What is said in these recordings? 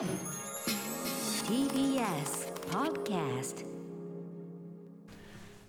TBS Podcast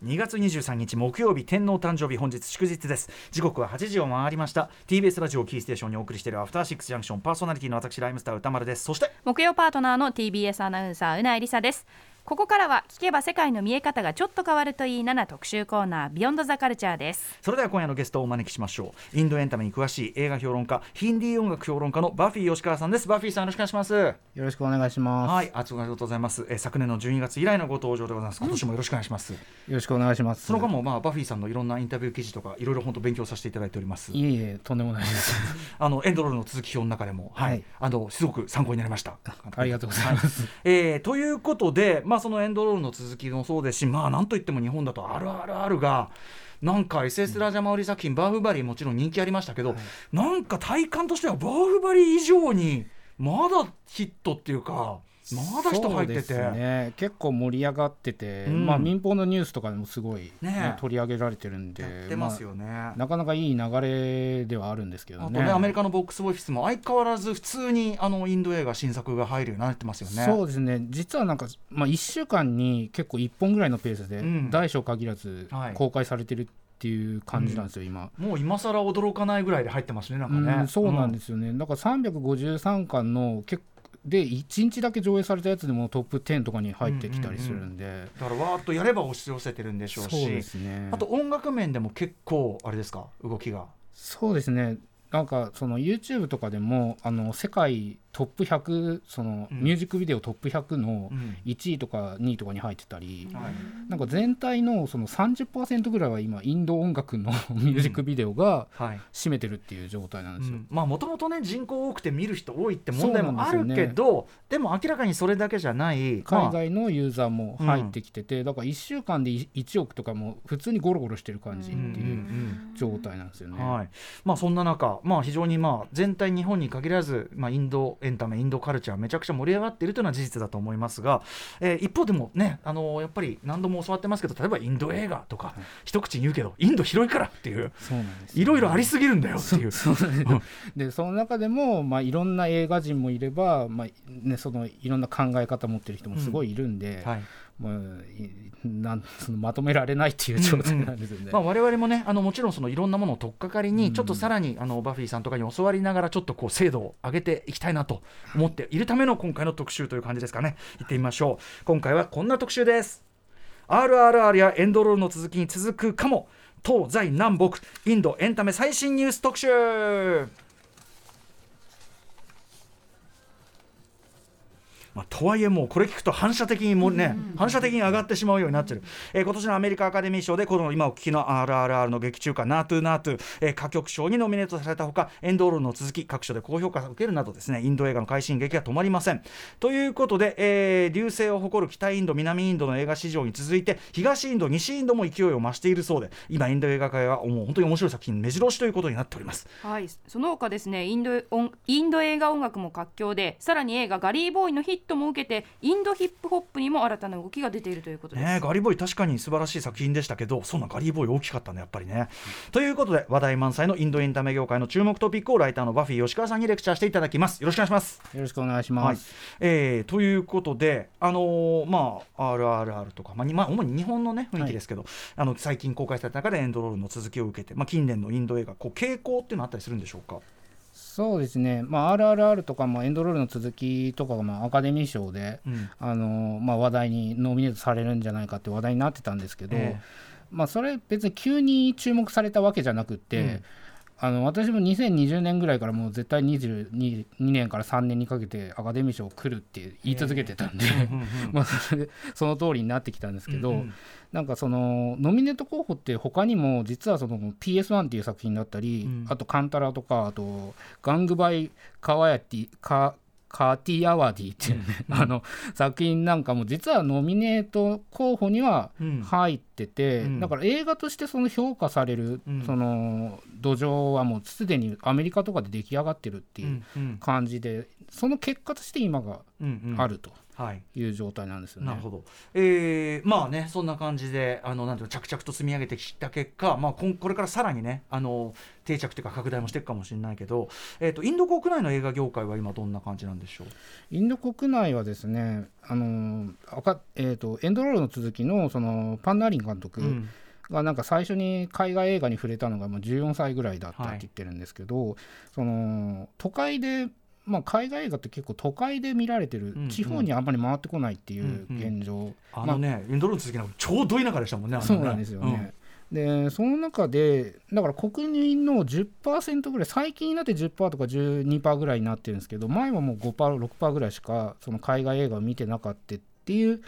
2月23日木曜日天皇誕生日本日祝日です。時刻は8時を回りました。TBS ラジオキーステーションにお送りしているアフターシックスジャンクションパーソナリティの私ライムスター歌丸です。そして木曜パートナーの TBS アナウンサーうなえりさですここからは聞けば世界の見え方がちょっと変わるといいなな特集コーナービヨンドザカルチャーです。それでは今夜のゲストをお招きしましょう。インドエンタメに詳しい映画評論家ヒンディー音楽評論家のバフィー吉川さんです。バフィーさんよろしくお願いします。よろしくお願いします。はいありがとうございます、えー昨年の12月以来のご登場でございます。今年もよろしくお願いします、よろしくお願いします。その間もまあバフィーさんのいろんなインタビュー記事とかいろいろ本当勉強させていただいております。いえいえ、とんでもないです。あのエンドロールの続き表の中でも、はい。はい。あのすごく参考になりました。ありがとうございます。えーということで、まあ、そのエンドロールの続きもそうですし、まあ、なんといっても日本だと RRR が。なんか SS ラジャマウリ作品、バーフバリーもちろん人気ありましたけど、なんか体感としてはバーフバリー以上にまだヒットっていうかまだ人入ってて、そうですね、結構盛り上がってて、うんまあ民放のニュースとかでもすごい、ねね取り上げられてるんで、やってますよね。まあなかなかいい流れではあるんですけどね。あとねアメリカのボックスオフィスも相変わらず普通にあのインド映画新作が入るようになってますよね。そうですね実はなんか、まあ、1週間に結構1本ぐらいのペースで、うん大小限らずはい公開されてるっていう感じなんですよ、今。もう今更驚かないぐらいで入ってますね、なんかね。うん、そうなんですよね、だから353巻の結で1日だけ上映されたやつでもトップ10とかに入ってきたりするんで、だからわーっとやれば押し寄せてるんでしょうし。そうね。あと音楽面でも結構あれですか？動きが。そうですね。なんかその YouTube とかでもあの世界トップ100そのうん。ミュージックビデオトップ100のうん。1位とか2位とかに入ってたり、はい。なんか全体のその30%ぐらいは今インド音楽の ミュージックビデオがはい。占めてるっていう状態なんですよ。うん。まあもともとね人口多くて見る人多いって問題もあるけどでも明らかにそれだけじゃないまあ。海外のユーザーも入ってきてて、だから1週間で1億とかも普通にゴロゴロしてる感じってうんうんいう状態なんですよね。はい。まあ、そんな中、まあ、非常にまあ全体日本に限らず、まあ、インドエンタメインドカルチャーめちゃくちゃ盛り上がっているというのは事実だと思いますが、えー一方でもねあのやっぱり何度も教わってますけど例えばインド映画とか、一口に言うけどインド広いからっていういろいろありすぎるんだよっていう。そでその中でも、まあ、いろんな映画人もいれば、まあね、そのいろんな考え方持ってる人もすごいいるんで、はいまあ、いなんそのまとめられないっていう状態なんですよね。まあ、我々もねあのもちろんそのいろんなものを取っかかりに、ちょっとさらにあのバフィーさんとかに教わりながらちょっとこう精度を上げていきたいなと思っているための今回の特集という感じですかね。行ってみましょう。今回はこんな特集です。RRR やエンドロールの続きに続くかも。東西南北インドエンタメ最新ニュース特集まあ、とはいえもうこれ聞くと反射的にもね、反射的に上がってしまうようになってる、えー今年のアメリカアカデミー賞でこの今お聞きの RRR の劇中歌「ナートゥナートゥ」えー歌曲賞にノミネートされたほかエンドロールの続き各所で高評価を受けるなどですねインド映画の快進撃が止まりません。ということで、えー流星を誇る北インド南インドの映画市場に続いて東インド西インドも勢いを増しているそうで今インド映画界はもう本当に面白い作品目白押しということになっております。はい。その他ですねインド音インド映画音楽も活況でさらに映画ガリーボーイのヒットも受けてインドヒップホップにも新たな動きが出ているということです、ねえガリーボーイ確かに素晴らしい作品でしたけどそんなガリーボーイ大きかったねやっぱりね、ということで話題満載のインドエンタメ業界の注目トピックをライターのバフィー吉川さんにレクチャーしていただきます。よろしくお願いします。よろしくお願いしはい。ます。えーということで、あのーまあ、RRR とか、まあにまあ、主に日本の、ね、雰囲気ですけど、あの最近公開された中でエンドロールの続きを受けて、まあ、近年のインド映画こう傾向っていうのはあったりするんでしょうか？そうですね、まあ、RRR とか、まあ、エンドロールの続きとかが、まあ、アカデミー賞で、うん。あのまあ、話題にノミネートされるんじゃないかって話題になってたんですけど、えまあ、それ別に急に注目されたわけじゃなくて、うんあの私も2020年ぐらいからもう絶対22年から3年にかけてアカデミー賞来るって言い続けてたんで、まあそれでその通りになってきたんですけど、うんうん。なんかそのノミネート候補って他にも実はその PS1 っていう作品だったり、うん。あとカンタラとかあとガングバイカワヤティカカーティアワディっていうね、あの作品なんかも実はノミネート候補にはうん。入ってってだから映画としてその評価される、うん。その土壌はもうすでにアメリカとかで出来上がってるっていううん感じで、その結果として今があると。はい。いう状態なんですよね。なるほど、えーまあねそんな感じであのなんていうの着々と積み上げてきた結果、まあ、こんこれからさらにねあの定着というか拡大もしていくかもしれないけど、えー、とインド国内の映画業界は今どんな感じなんでしょう？インド国内はですね、あの赤えー、とエンドロールの続きのそのパンナーリン監督うん。がなんか最初に海外映画に触れたのがもう14歳ぐらいだったって言ってるんですけど、その都会で、まあ、海外映画って結構都会で見られてる、うんうん地方にあんまり回ってこないっていううんうん。現状、あのね、インドロー続きなんかちょうど田舎でしたもんねね。そうなんですよね。でその中でだから国民の10%ぐらい最近になって10%とか12%ぐらいになってるんですけど前はもう 5%6% ぐらいしかその海外映画を見てなかったっていう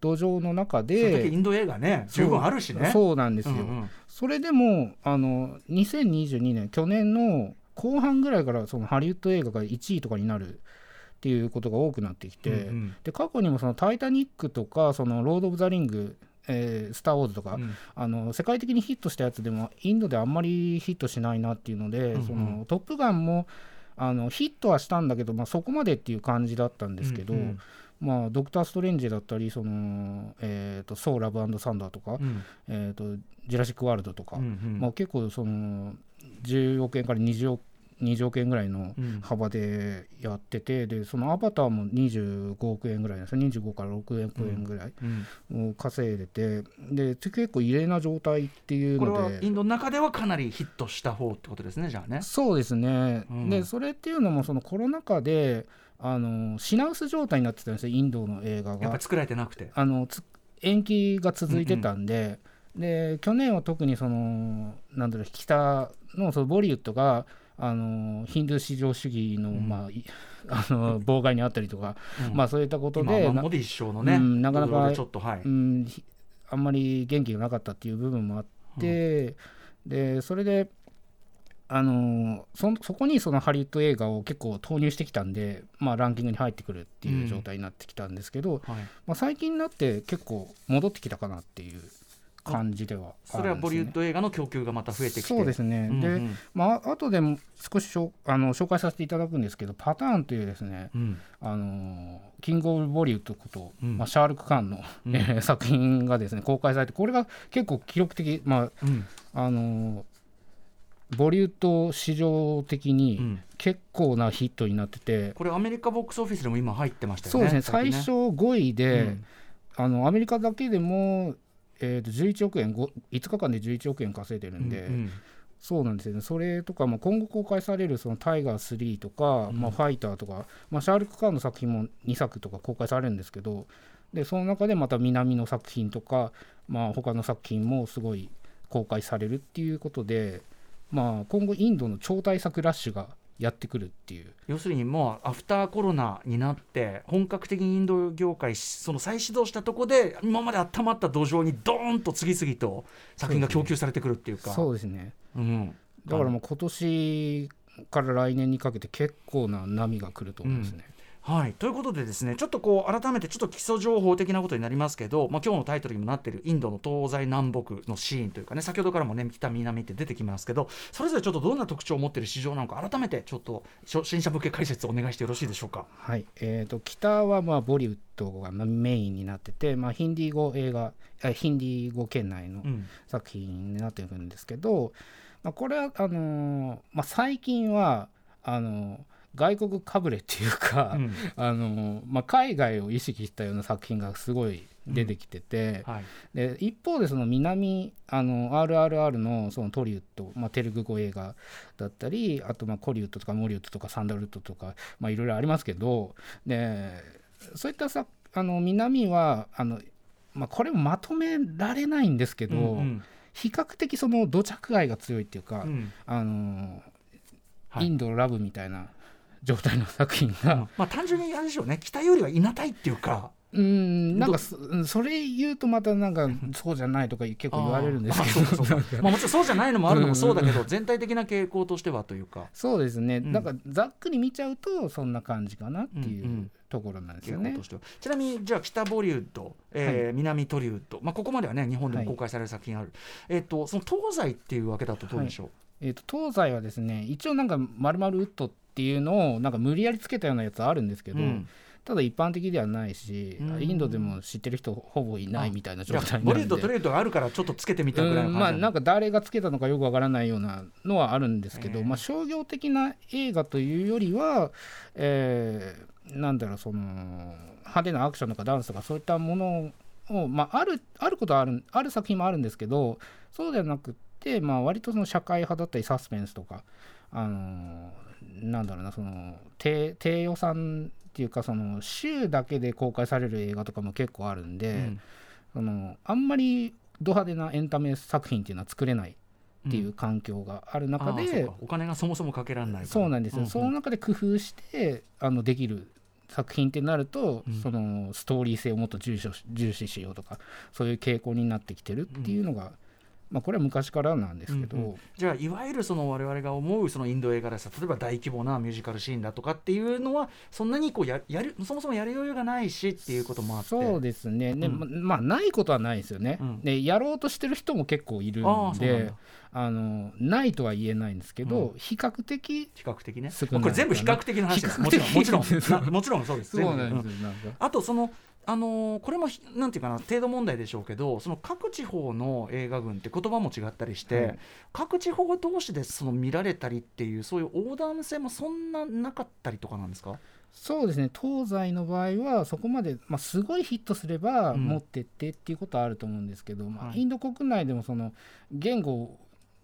土壌の中うん、それだけイでンド映画ね十分あるしね。そうそうなんですよ、うんうん。それでもあの2022年去年の後半ぐらいからそのハリウッド映画が1位とかになるっていうことが多くなってきて、うんうん。で過去にもその「タイタニック」とか「そのロード・オブ・ザ・リング」えースター・ウォーズ」とか、うん。あの世界的にヒットしたやつでもインドであんまりヒットしないなっていうので「うんうん。そのトップガンも」あのヒットはしたんだけど、まあ、そこまでっていう感じだったんですけど、うんうん。まあ、ドクター・ストレンジだったりその、えーと「ソー・ラブサンダー」とか、うん。えーと「ジュラシック・ワールド」とか、うんうん。まあ、結構その10億円から20億 ,20 億円ぐらいのうん。幅でやっててでそのアバターも25億円ぐらいなんですよ。25から6億円ぐらい稼いでてで結構異例な状態っていうこれので。はインドの中ではかなりヒットした方ってことですねじゃあね。そうですね、うん。でそれっていうのもそのコロナ禍であの品薄状態になってたんですよインドの映画が。やっぱり作られてなくて。あのつ延期が続いてたんで,、で去年は特にそのなんだろう北のそのボリウッドがあのヒンドゥー至上主義の,、うん。まあ、い あの妨害にあったりとか、うん。まあそういったこと今でモディ首相のね、うんなかなかちょっとはい。うん、ひあんまり元気がなかったっていう部分もあって、でそれであのそそこにそのハリウッド映画を結構投入してきたんで、まあ、ランキングに入ってくるっていう状態になってきたんですけど、はい。まあ、最近になって結構戻ってきたかなっていう感じではあるんです、ね、それはボリウッド映画の供給がまた増えてきて。そうですね、うんうん。で、まあ後でも少ししょあの紹介させていただくんですけどパターンというですねうん。あのキング・オブ・ボリウッドこと、うん。まあ、シャールク・カーンの、うん。えー作品がですね公開されてこれが結構記録的、まうん。ああのボリウッド市場的うにん。結構なヒットになってて、これアメリカボックスオフィスでも今入ってましたよね。そうですね。最初5位で、うん。あのアメリカだけでも、えー、と11億円 5, 5日間で11億円稼いでるんで、うんそうなんですよね。それとかも今後公開されるそのタイガー3とか、うん。まあ、ファイターとか、まあ、シャールク・カーンの作品も2作とか公開されるんですけどでその中でまた南の作品とか、まあ、他の作品もすごい公開されるっていうことで、まあ、今後インドの超大作ラッシュがやってくるっていう。要するにもうアフターコロナになって本格的にインド業界その再始動したとこで今まで温まった土壌にドーンと次々と作品が供給されてくるっていうか。そうですね。うん。だからもう今年から来年にかけて結構な波が来ると思いますね。はい、ということでですねちょっとこう改めてちょっと基礎情報的なことになりますけど、まあ、今日のタイトルにもなっているインドの東西南北のシーンというかね先ほどからもね北南って出てきますけどそれぞれちょっとどんな特徴を持っている市場なのか改めてちょっと初新車向け解説お願いしてよろしいでしょうか？はい。えー、と北はまあボリウッドがまあメインになってて、まあ、ヒンディー語映画あヒンディー語圏内のうん。作品になってるんですけど、まあ、これはあのーまあ、最近はあのー外国かぶれっていうか、うん。あのーまあ、海外を意識したような作品がすごい出てきてて、はい。で一方でその南あの RRR のそのトリウッド、まあ、テルグ語映画だったりあとまあコリウッドとかモリウッドとかサンダルウッドとかまあいろいろありますけどでそういったさあの南はあの、まあ、これもまとめられないんですけど、うんうん。比較的その土着愛が強いっていうか、うん。あのはい。インドラブみたいな状態の作品が、まあ単純にあれでしょうね。北よりはいなたいっていうか。うん。なんかそれ言うとまたなんかそうじゃないとか結構言われるんですけど。まあもちろんそうじゃないのもあるのもそうだけど全体的な傾向としてはというか。そうですね、ん。なんかざっくり見ちゃうとそんな感じかなっていうんうん。うところなんですよね。ちなみにじゃあ北ボリウッド、えー南トリウッド、まあ、ここまではね日本でも公開される作品ある、えっ、とその東西っていうわけだとどうでしょう、えー、と東西はですね一応なんかまるまるウッドっていうのをなんか無理やりつけたようなやつあるんですけど、うん。ただ一般的ではないし、うん。インドでも知ってる人ほぼいないみたいな状態なんで。ボリウッドトリウッドがあるからちょっとつけてみたぐらいのうんまあなんか誰がつけたのかよくわからないようなのはあるんですけど、ええ。まあ、商業的な映画というよりは、えーなんだろうその派手なアクションとかダンスとかそういったものを、まあ、あるあることはあるある作品もあるんですけどそうではなくって、まあ、割とその社会派だったりサスペンスとか、あのなんだろうなその低低予算っていうかその週だけで公開される映画とかも結構あるんで。うん。そのあんまりド派手なエンタメ作品っていうのは作れないっていう環境がある中あーそうで、か。お金がそもそもかけられないそうなんですよ、んその中で工夫してあのできる作品ってなると、うん。そのストーリー性をもっと重視しようとかそういう傾向になってきてるっていうのが、まあ、これは昔からなんですけど、うんうん。じゃあいわゆるその我々が思うそのインド映画でさ例えば大規模なミュージカルシーンだとかっていうのはそんなにこうややるそもそもやる余裕がないしっていうこともあって。そうですね、でうんままあないことはないですよね、うん。でやろうとしてる人も結構いるんであのないとは言えないんですけど、う比較的比較的ね。これ全部比較的な話ですもちろん比もちろん。なもちろんそうです。そうなんですよ、なんか。あとそのあのーこれもひなんていうかな程度問題でしょうけどその各地方の映画群って言葉も違ったりして、はい。各地方同士でその見られたりっていうそういう横断性もそんななかったりとかなんですか？そうですね。東西の場合はそこまで、まあ、すごいヒットすればうん。持ってってっていうことはあると思うんですけど、まあ、はい。インド国内でもその言語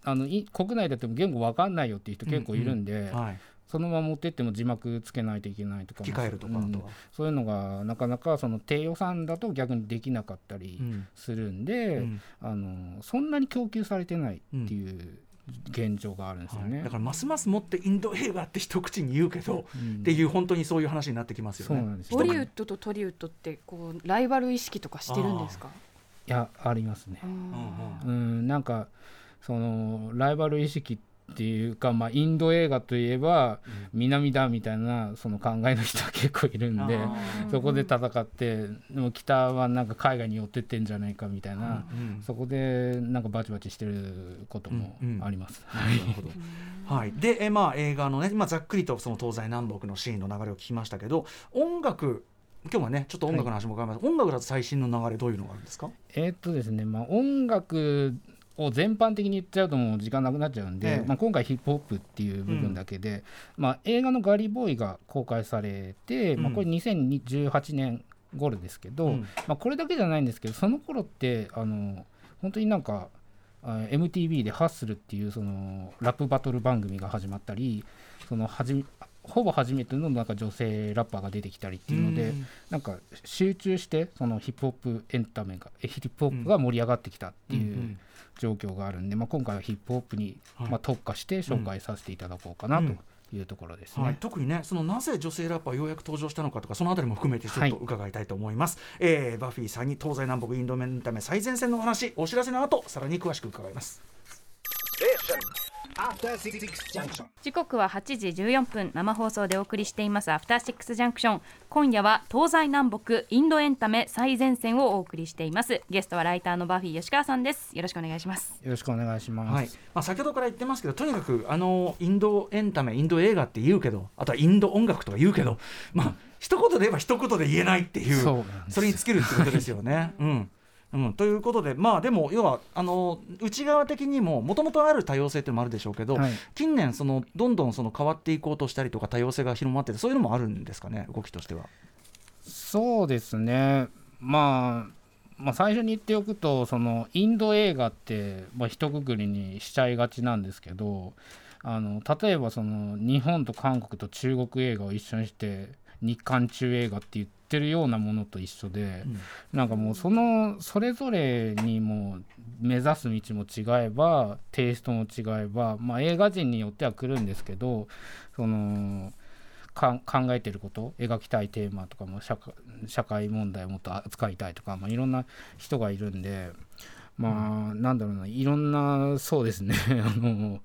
あのい国内だっても言語わかんないよっていう人結構いるんで、はい、そのまま持ってっても字幕つけないといけないとかうん。そういうのがなかなかその低予算だと逆にできなかったりうん。するんで、うん。あのそんなに供給されてないっていう現状があるんですよね。はい。だからますますもってインド映画って一口に言うけど、うん。っていう本当にそういう話になってきますよね。そうなんですよ。ボリウッドとトリウッドってこうライバル意識とかしてるんですか？いやありますね。うんうん、なんかそのライバル意識っていうか、まあ、インド映画といえば南だみたいなその考えの人は結構いるんでそこで戦ってでも北はなんか海外に寄ってってんじゃないかみたいな、うんそこでなんかバチバチしてることもうんうん。あります。なるほど。はい、で、えまあ、映画のね、まあ、ざっくりとその東西南北のシーンの流れを聞きましたけど音楽今日はねちょっと音楽の話も伺います、音楽だと最新の流れどういうのがあるんですか？えーっとですね、まあ、音楽を全般的に言っちゃうともう時間なくなっちゃうんで、ええ。まあ、今回ヒップホップっていう部分だけで、まあ、映画の「ガリボーイ」が公開されて、まあ、うんこれ2018年頃ですけど、うん。まあ、これだけじゃないんですけどその頃ってあの本当になんかあ MTV で「ハッスル」っていうそのラップバトル番組が始まったりそのはじめほぼ初めてのなんか女性ラッパーが出てきたりっていうので、うん。なんか集中してそのヒップホップエンタメがえヒップホップが盛り上がってきたっていううん状況があるんで、まあ、今回はヒップホップにはい。まあ特化して紹介させていただこうかなというところですね。はい、特にねそのなぜ女性ラッパーようやく登場したのかとかそのあたりも含めてちょっとはい。伺いたいと思います、えーバフィーさんに東西南北インドエンタメ最前線のお話お知らせの後さらに詳しく伺います.時刻は8時14分生放送でお送りしていますアフターシックスジャンクション今夜は東西南北インドエンタメ最前線をお送りしています。ゲストはライターのバフィー吉川さんです。よろしくお願いします。よろしくお願いします。はい。まあ、先ほどから言ってますけどとにかくあのインドエンタメインド映画って言うけどあとはインド音楽とか言うけどまあ一言で言えば一言で言えないっていうそれに尽きるってことですよね。うんうん、ということでまあでも要はあの内側的にももともとある多様性っていうのもあるでしょうけど、はい近年そのどんどんその変わっていこうとしたりとか多様性が広まっててそういうのもあるんですかね動きとしては。そうですね、まあ、まあ最初に言っておくとそのインド映画って、まあ、一括りにしちゃいがちなんですけどあの例えばその日本と韓国と中国映画を一緒にして日韓中映画って言ってるようなものと一緒で、うんなんかもうそのそれぞれにもう目指す道も違えばテイストも違えば、まあ、映画人によっては来るんですけどそのか考えてること描きたいテーマとかも社会社会問題をもっと扱いたいとか、まあ、いろんな人がいるんで。まあ、なんだろうないろんなそうですね あの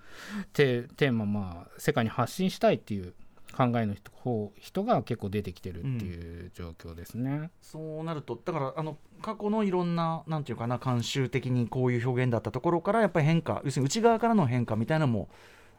テテーマまあ世界に発信したいっていう考えの人方人が結構出てきてるっていう状況ですね。そうなるとだからあの過去のいろんななんていうかな慣習的にこういう表現だったところからやっぱり変化要するに内側からの変化みたいなのも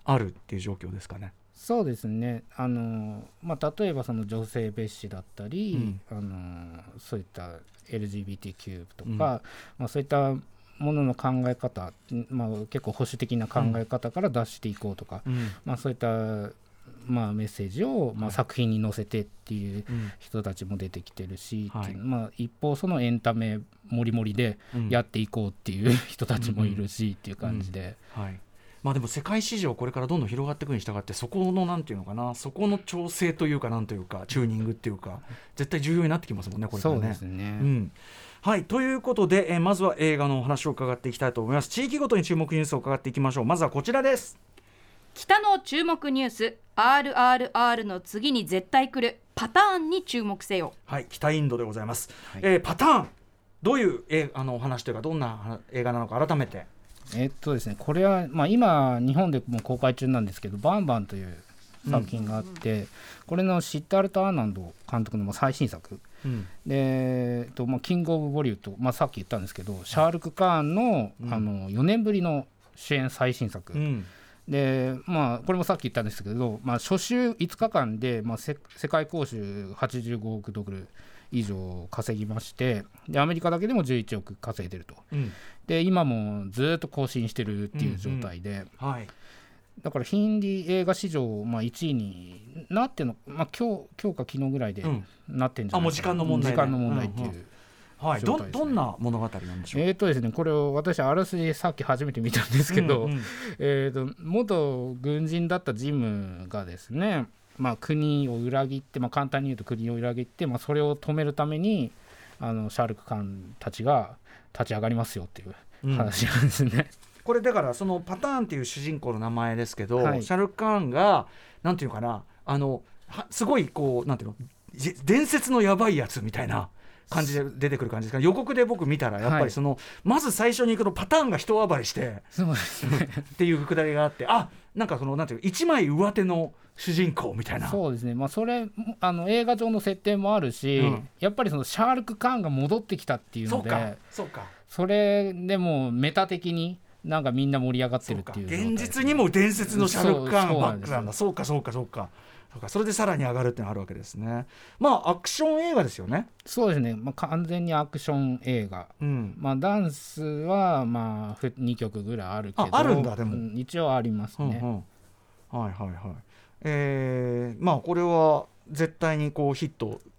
あるっていう状況ですかね。そうですねあの、まあ、例えばその女性蔑視だったり、あのそういった LGBTQ とか、うんまあ、そういったものの考え方、まあ、結構保守的な考え方から出していこうとか、うんまあ、そういった、まあ、メッセージを、まあ、はい。作品に載せてっていううん。人たちも出てきてるし、はい。まあ、一方そのエンタメもりもりでうん。やっていこうっていう 人たちもいるしっていう感じで。はい。まあでも世界市場これからどんどん広がっていくに従ってそこのなんていうのかなそこの調整というかなんというかチューニングっていうか絶対重要になってきますもんねこれからね。そうですね、うん。はい。ということで、えーまずは映画のお話を伺っていきたいと思います。地域ごとに注目ニュースを伺っていきましょう。まずはこちらです北の注目ニュース RRR の次に絶対来るパターンに注目せよ。はい北インドでございます、はい。えーパターンどういうえーあのお話というかどんなは映画なのか改めて。えっとですね、これは、まあ、今、日本でも公開中なんですけど、バンバンという作品があって、これのシッタールト・アーナンド監督のまあ最新作、うん。でえっとまあ、キング・オブ・ボリュード、まあ、さっき言ったんですけど、シャールク・カーンの,、うん。あの4年ぶりの主演最新作、うんでまあ、これもさっき言ったんですけど、まあ、初週5日間で、まあ、せ世界興収85億ドル以上稼ぎましてで、アメリカだけでも11億稼いでると。うん。で今もずっと更新してるっていう状態で、はい。だからヒンディ映画史上、まあ、1位になっての、まあ、今日今日か昨日ぐらいでうん。なってんじゃないあもう時間の問題で。時間の問題っていう、うんはい。どどんな物語なんでしょう、えーとですねこれを私あらすじさっき初めて見たんですけど、うんうんえーと元軍人だったジムがですね、まあ、国を裏切って、まあ、簡単に言うと国を裏切って、まあ、それを止めるためにあのシャールク・カーンたちが立ち上がりますよっていううん。話なんですね。これだからそのパターンっていう主人公の名前ですけど、はい。シャルク・カーンがなんていうのかなあのはすごいこうなんていうのじ伝説のやばいやつみたいな感じで出てくる感じですか？予告で僕見たらやっぱはいりその、まず最初に行くとパターンが人暴れしてそうですね。っていうくだりがあってあなんかそのなんていうの一枚上手の主人公みたいな。そうですね、まあ、それあの映画上の設定もあるし、うん。やっぱりそのシャールク・カーンが戻ってきたっていうのでそうかそうか。それでもうメタ的になんかみんな盛り上がってるっていう現実にも伝説のシャルク・カーンバックなんだ。そうかそうかそうかそうかそれでさらに上がるっていうのがあるわけですね。まあアクション映画ですよね。そうですね、まあ、完全にアクション映画、うん。まあ、ダンスはまあ2曲ぐらいあるけど。ああるんだでも。うん一応ありますね、うんうん、はいはいはい。えー、まあこれは絶対にこうヒットす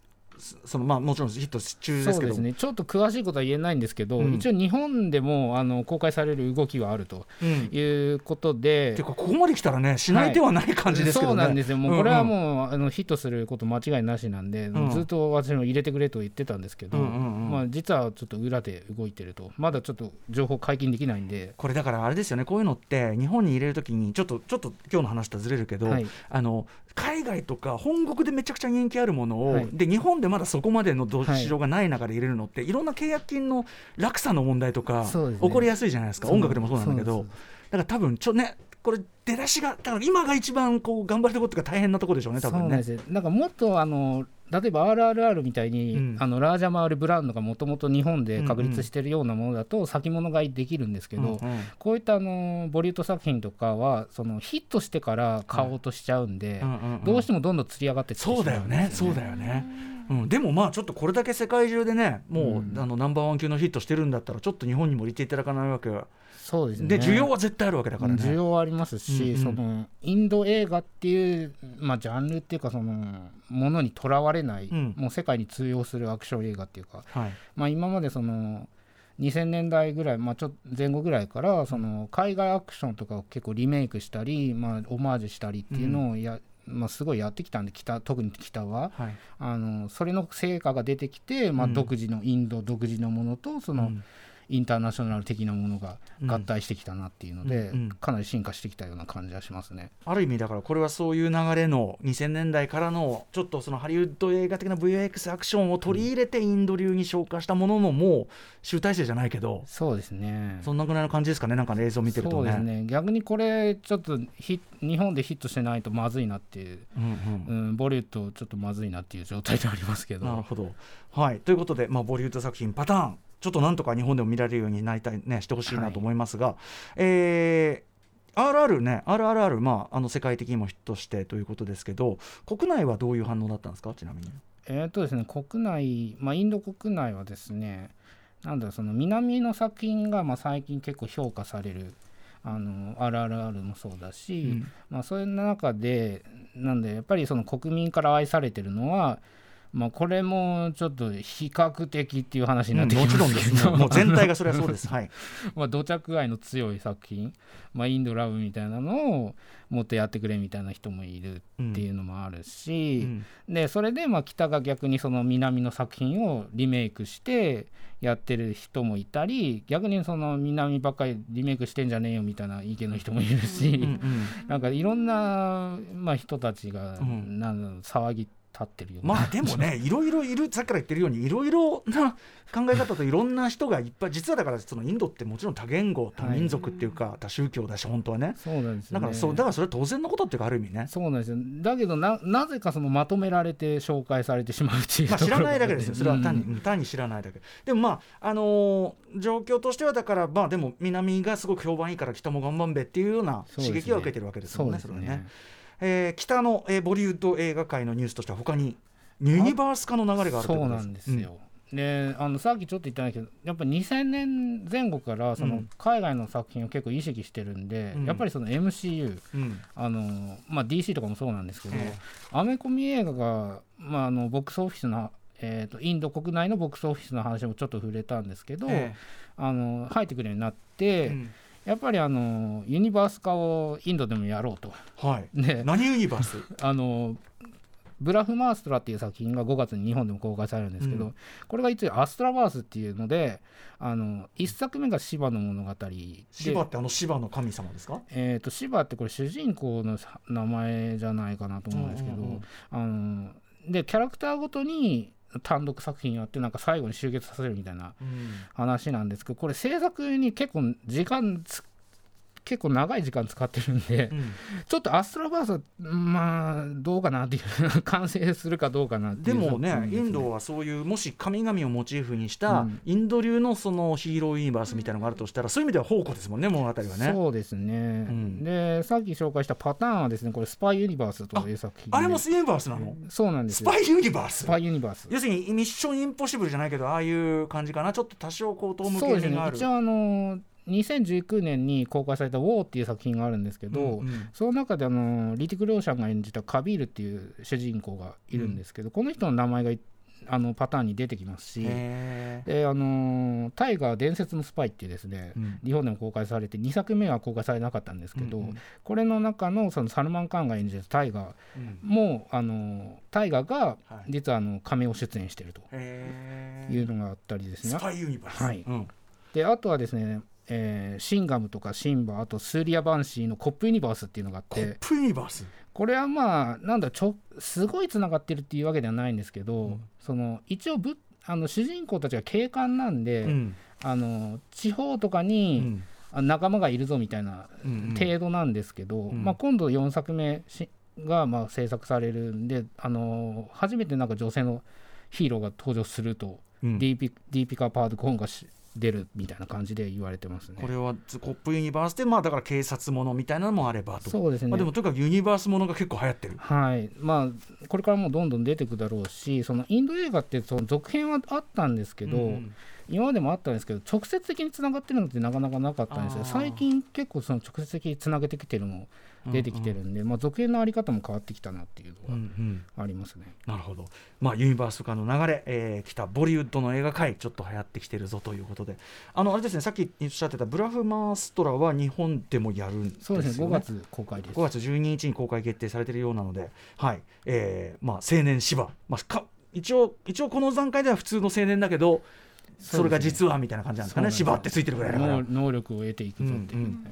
そのまあもちろんヒット中ですけど。そうですね。ちょっと詳しいことは言えないんですけど、うん。一応日本でもあの公開される動きはあるとうん、いうことで。ていうかここまで来たらねしない手はない感じですけどね、そうなんですよ。もうこれん。んはもう、あのヒットすること間違いなしなんで、うん。ずっと私も入れてくれと言ってたんですけど、うんうんうん。まあ、実はちょっと裏で動いてるとまだちょっと情報解禁できないんで、これだからあれですよねこういうのって日本に入れるときにちょっとちょっと今日の話とはずれるけど、はい。あの海外とか本国でめちゃくちゃ人気あるものを、はい。で日本でまだそこまでのどはい。市場がない中で入れるのって、い、ろんな契約金の落差の問題とか、ね。起こりやすいじゃないですか。音楽でもそうなんだけど。だから多分ちょねこれ出だしがだから今が一番こう頑張るところが大変なところでしょうね多分ね。なんかもっとあの例えば RRR みたいに、うん。あのラージャマールブランドがもともと日本で確立してるようなものだと先物買いできるんですけど、うんうん。こういったあのボリュート作品とかはそのヒットしてから買おうとしちゃうんで、どうしてもどんどん釣り上がってってしまそうだよね。そうだよね、うん、でもまあちょっとこれだけ世界中でねもう、うん。あのナンバーワン級のヒットしてるんだったらちょっと日本にも入れていただかないわけはそうですね。で需要は絶対あるわけだからね。需要はありますし、うんうん。そのインド映画っていう、まあ、ジャンルっていうかそのものにとらわれない、うん。もう世界に通用するアクション映画っていうか、はい。まあ、今までその2000年代ぐらい、まあ、ちょっと前後ぐらいからその海外アクションとかを結構リメイクしたり、まあ、オマージュしたりっていうのをや、まあ、すごいやってきたんで北特に北は。はい。あのそれの成果が出てきて、まあ、うん。独自のインド独自のものとその、うんインターナショナル的なものが合体してきたなっていうので、うんうん。かなり進化してきたような感じはしますね。ある意味だからこれはそういう流れの2000年代からのちょっとそのハリウッド映画的な VX アクションを取り入れてインド流に昇華したもののもう集大成じゃないけどそうですね。そんなぐらいの感じですかね。なんかね映像見てるとそうね。ですね。逆にこれちょっとヒ日本でヒットしてないとまずいなっていう、うんうん。うん、ボリュッドちょっとまずいなっていう状態でありますけど。なるほど。はい、ということで、まあ、ボリュード作品パターンちょっとなんとか日本でも見られるようになりたいねしてほしいなと思いますが、えー RR ね RRR、まあ、あの世界的にもヒットしてということですけど国内はどういう反応だったんですか？ちなみに。えーとですね、国内、まあ、インド国内はですね、なんだろうその南の作品がまあ最近結構評価される、あの RRR もそうだし、うん。まあ、そういう中で、なんでやっぱりその国民から愛されてるのは、まあ、これもちょっと比較的っていう話になってきもますちろんですね。もう全体がそれはそうです。はい。まあ土着愛の強い作品、まあ、インドラブみたいなのをもっとやってくれみたいな人もいるっていうのもあるし、うんでそれでまあ北が逆にその南の作品をリメイクしてやってる人もいたり逆にその南ばっかりリメイクしてんじゃねえよみたいな意見の人もいるし、うんうんなんかいろんな、まあ、人たちが、うん騒ぎ立ってるよまあでもね いろいろいるさっきから言ってるようにいろいろな考え方といろんな人がいっぱい実はだからそのインドってもちろん多言語多民族っていうか、多宗教だし本当はね。そうなんですよ、ね、だからそうだからそれは当然のことっていうかある意味ね。そうなんですよ。だけどななぜかそのまとめられて紹介されてしまうっていうまあ、知らないだけですよ、それは単に、うん単に知らないだけ。でもまあ、あのー状況としては、だから、まあ、でも南がすごく評判いいから、北も頑張んべっていうような刺激を受けてるわけですもんね、そね。れはね。えー北の、えーボリウッド映画界のニュースとしては、他にユニバース化の流れがあるということそうなんですよ。であのさっきちょっと言ったんだけどやっぱ2000年前後からそうのん海外の作品を結構意識してるんで、うん。やっぱりその MCU うんうん。あの、まあ、DC とかもそうなんですけど、えアメコミ映画が、まあ、あのボックスオフィスの、えー、とインド国内のボックスオフィスの話もちょっと触れたんですけど、えあの入ってくるようになっえて、うんやっぱりあのユニバース化をインドでもやろうと。はい、で何ユニバース？あのブラフマーストラっていう作品が5月に日本でも公開されるんですけど、うん。これが一応アストラバースっていうのであの1作目がシバの物語で。シバってあのシバの神様ですか？えー、とシバってこれ主人公の名前じゃないかなと思うんですけど、うんうんうん。あのでキャラクターごとに単独作品やってなんか最後に集結させるみたいなうん。話なんですけどこれ制作に結構時間つ結構長い時間使ってるんで、うん。ちょっとアストラバースはまあどうかなっていう完成するかどうかなっていう。でもね作品ですインドはそういうもし神々をモチーフにしたうん。インド流のそのヒーローユニバースみたいなのがあるとしたらそういう意味では宝庫ですもんね物語はね。そうですね、ん。でさっき紹介したパターンはですねこれスパイユニバースという作品で。あれもユニバースなの？そうなんです。よスパイユニバース？スパイユニバース。要するにミッションインポッシブルじゃないけどああいう感じかな？ちょっと多少高等無そうです形味がある。ね一応あの2019年に公開された「ウォー」っていう作品があるんですけど、うんうん。その中であのリティク・ローシャンが演じたカビールっていう主人公がいるんですけど、この人の名前がいあのパターンに出てきますし、へであのタイガー伝説のスパイっていうですね、うん。日本でも公開されて2作目は公開されなかったんですけど、うんうん。これの中のそのサルマン・カーンが演じるタイガーーうん。もあのタイガーがはい。実はあの亀を出演しているというのがあったりですね。スパイユニバース。はい。うん。であとはですね、えーシンガムとかシンバあとスーリア・バンシーのコップユニバースっていうのがあっコッてプユニバース？これはまあなんだちょすごいつながってるっていうわけではないんですけど、うん。その一応ぶあの主人公たちが警官なんで、うん。あの地方とかうに、ん。あ仲間がいるぞみたいなうんうん。程度なんですけど、うん。まあ、今度4作目しがまあ制作されるんで、あの初めてなんか女性のヒーローが登場すると、うん。ディーピディーピカ・パードコーンがし出るみたいな感じで言われてますね。これはコップユニバースでまあだから警察ものみたいなのもあればと。そうですね、まあ、でもとにかくユニバースものが結構流行ってる。はい。まあ、これからもどんどん出てくるだろうしそのインド映画ってその続編はあったんですけど、うん今までもあったんですけど直接的につながってるのってなかなかなかったんですよ。最近結構その直接的につなげてきてるの出てきてるんで、まあ、続編のあり方も変わってきたなっていううんうのん。がありますね。なるほど、まあ、ユニバース化の流れ、えー、来たボリウッドの映画界ちょっと流行ってきてるぞということで。あのあれですねさっきおっしゃってたブラフマーストラは日本でもやるんですよね。そうですね5月公開です。5月12日に公開決定されているようなので、はい。えーまあ、青年芝、まあ、か一応一応この段階では普通の青年だけどそれが実はみたいな感じなんですかね。そうなんです縛ってついてるぐらいだから。能能力を得ていくぞっていう、うんうん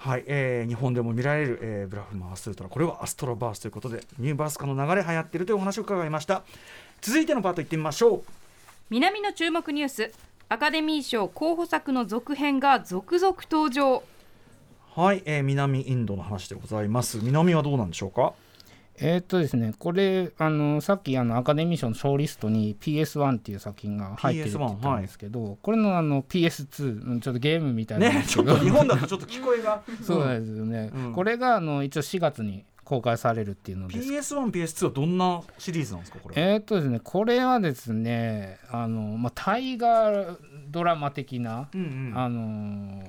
はい、えー日本でも見られる、えーブラフマースートラこれはアストロバースということでニューバース化の流れ流行っているというお話を伺いました。続いてのパート行ってみましょう。南の注目ニュース。アカデミー賞候補作の続編が続々登場。はい、えー南インドの話でございます。南はどうなんでしょうか？えーっとですねこれあのさっきあのアカデミー賞のショーリストに PS1 っていう作品が入ってるって言ったんですけど、これのあの PS2 うんちょっとゲームみたいなんねちょっと日本だとちょっと聞こえが そうですよね、うん。これがあの一応4月に公開されるっていうのです。PS1、PS2 はどんなシリーズなんですかこれえーっとですねこれはですねあの、まあ、大河ドラマ的な、うんうん。あの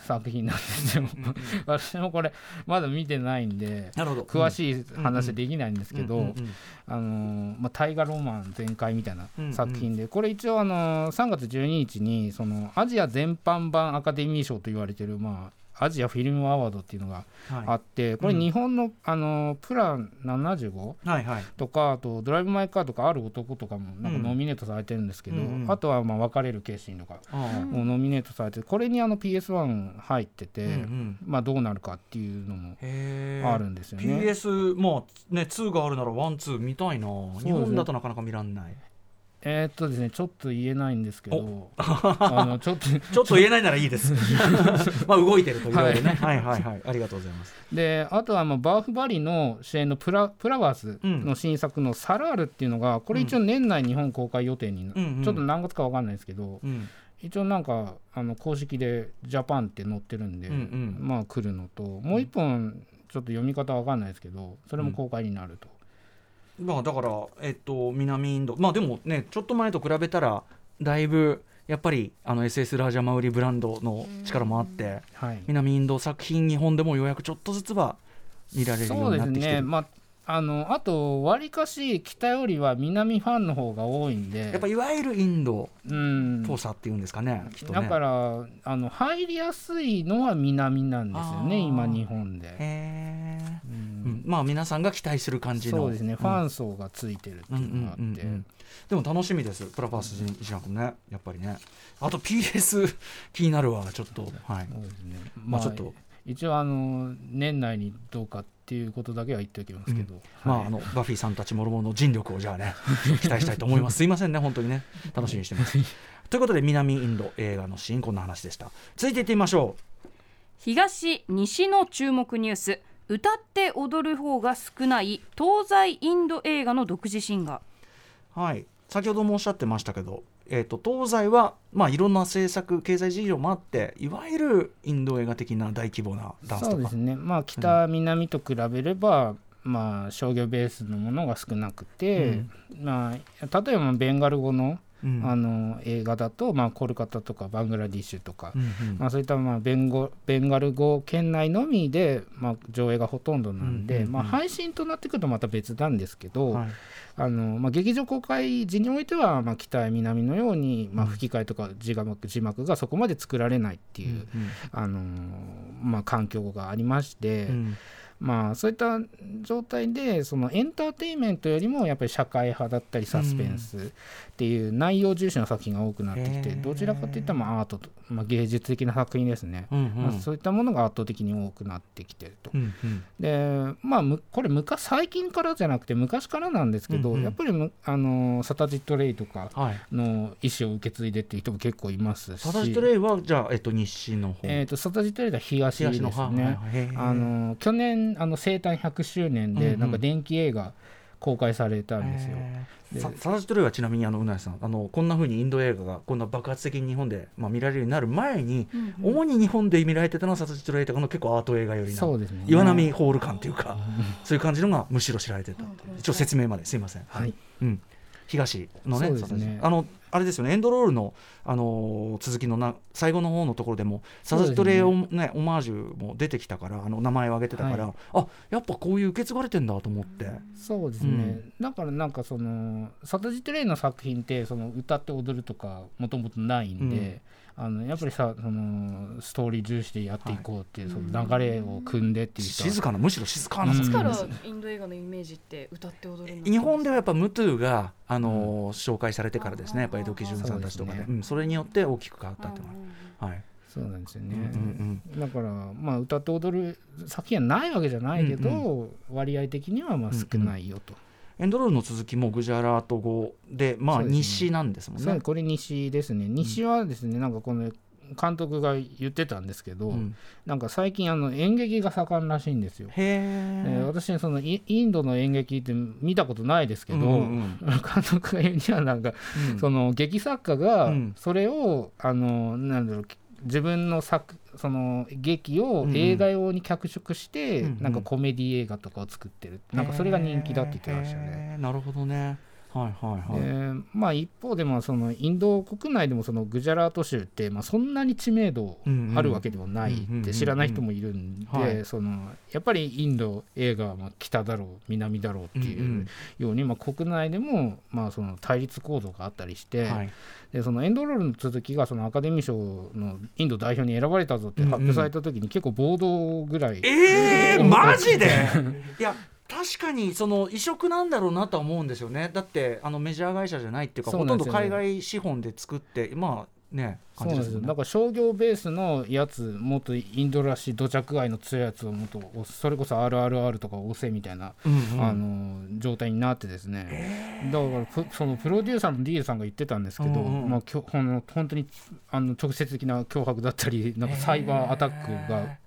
作品なんですよ、私もこれまだ見てないんでなるほど。詳しい話できないんですけど、大河ロマン全開みたいなうんうん。作品で、これ一応あの3月12日にそのアジア全般版アカデミー賞と言われてる、まあ、アジアフィルムアワードっていうのがはい。あって、これうん。日本のあのプラン75はいはい。とかあと「ドライブ・マイ・カー」とか「ある男」とかもなんかうん。ノミネートされてるんですけど、あとはまあ別れる決心とかもうノミネートされてこれにあの PS1 入ってて、まあどうなるかっていうのもあるんですよね。PS まあね2があるならワンツー見たいな。日本だとなかなか見らんないえーっとですねちょっと言えないんですけどあのちょっと ちょっと言えないならいいです。まあ動いてるといろいろね。はい。はいはいありがとうございます。であとはまあバーフバリの主演のプラプラワーズの新作の「サラール」っていうのがこれ一応年内日本公開予定にな、うんうんちょっと何月か分かんないですけど、うん。一応なんかあの公式で「ジャパン」って載ってるんで、うんうん。まあ来るのともう一本ちょっと読み方分かんないですけどそれも公開になると、まあだからえっと南インド。まあでもねちょっと前と比べたらだいぶやっぱりあの SS ラージャマウリブランドの力もあってはい。南インド作品日本でもようやくちょっとずつは見られるよそうになってきてる。ね。まああのあとわりかし北よりは南ファンの方が多いんで。やっぱいわゆるインドうん。っぽさっていうんですかね、きっとね。だからあの入りやすいのは南なんですよね今日本で、へえ、ううん。ん、まあ皆さんが期待する感じの。そうですね、ん。ファン層がついてるっていうのがあって、でも楽しみです。プラパースジン君ね。やっぱりね。あと PS 気になるわ。ちょっと。はい。まあちょっと。一応あの年内にどうかっていうことだけは言っておきますけど、はいまああのバフィーさんたちもろもろの尽力をじゃあね 期待したいと思います。すいませんね。本当にね。楽しみにしてます。とい。うことで南インド映画のシーンこんな話でした続いていってみましょ東西の注目ニュース歌って踊る方が少ない東西インド映画の独自シンガー。うはい。先ほどもおっしゃってましたけどえー、と東西は、まあ、いろんな政策経済事情もあっていわゆるインド映画的な大規模なダンスとか。そうですね。まあ北南と比べれば、まあ商業ベースのものが少なくて、まあ例えばベンガル語の,、うん。あの映画だと、まあ、コルカタとかバングラディッシュとか、うんうん。まあ、そういったまあベンゴベンガル語圏内のみで、まあ、上映がほとんどなんで、うんうんうんまあ、配信となってくるとまた別なんですけど、はい。あのまあ、劇場公開時においては、まあ、北や南のように、まあ、吹き替えとか字幕字幕がそこまで作られないっていう、あのまあ、環境がありまして、うん。まあ、そういった状態でそのエンターテインメントよりもやっぱり社会派だったりサスペンスっていう内容重視の作品が多くなってきて、どちらかといったらまあアートと、まあ、芸術的な作品ですね、うんうん。まあ、そういったものが圧倒的に多くなってきてると。うんうん。でまあむこれ昔最近からじゃなくて昔からなんですけど、うんうん。やっぱりむあのサタジット・レイとかはい。の意思を受け継いでっていう人も結構いますし。サタジトレイはじゃあ、えっと、西の方、えー、とサタジット・レイが東です東の方ね。あの去年あの生誕100周年うんうん。でなんか電気映画公開されたんですよ。サタジトレイはちなみにあのうなえさんあのこんな風にインド映画がこんな爆発的に日本で、まあ、見られるようになる前に、主に日本で見られてたのはサタジトレイとかの結構アート映画よりなそうですね。岩波ホール感というか、そういう感じのがむしろ知られてた一応説明まですいません。はい。うん、東のねそうですね。あのあれですよねエンドロールの、あのー続きのな最後の方のところでもサタジトレイをね。オマージュも出てきたからあの名前を挙げてたから、はい。あやっぱこういう受け継がれてんだと思って。そうですね、だからなんかそのサタジット・レイの作品ってその歌って踊るとかもともとないんで、あのやっぱりさそのストーリー重視でやっていこうっていう、その流れを組んでっていう静かなむしろ静かなうん。作品からインド映画のイメージって歌って踊る日本ではやっぱムトゥが、あのー紹介されてからですねやっぱ井戸木潤さんたちとかで。ね。うんそれによって大きく変わったっていうのは、はいそうなんですよね、うんうんだからまあ歌って踊る作品はないわけじゃないけど、割合的にはまあ少ないよと、エンドロールの続きもグジャラート語でまあ西なんですもんね。そうこれ西ですね。西はですね、なんかこの監督が言ってたんですけど、うん。なんか最近あの演劇が盛んらしいんですよ。へえ私そのイインドの演劇って見たことないですけど、うんうん。監督が言うにはなんか、うん。その劇作家がうん。それを、あのなんだろう自分の作その劇をうんうん映画用に脚色して、うんうんなんかコメディ映画とかを作ってる。なんかそれが人気だって言ってましたね。へーなるほどねはいはいはい、でまあ、一方でまあそのインド国内でもそのグジャラート州ってまあそんなに知名度あるわけでもないうんうんって知らない人もいるんはい。でそのやっぱりインド映画はまあ北だろう南だろうっていううんうんようにまあ国内でもまあその対立構造があったりしてはい。でそのエンドロールの続きがそのアカデミー賞のインド代表に選ばれたぞって発表された時に結構暴動ぐらいえー、マジで？いや確かにその異色なんだろうなとは思うんですよね。だってあのメジャー会社じゃないっていうかほとんど海外資本で作ってまあねそうなんですよ。ねだから商業ベースのやつもっとインドらしい土着愛の強いやつをもっとおそれこそ RRR とか押せみたいな、うんうん。あの状態になってですね、だからプそのプロデューサーの D さんが言ってたんですけど、うんうんまあ、きょほん本当にあの直接的な脅迫だったりなんかサイバーアタックが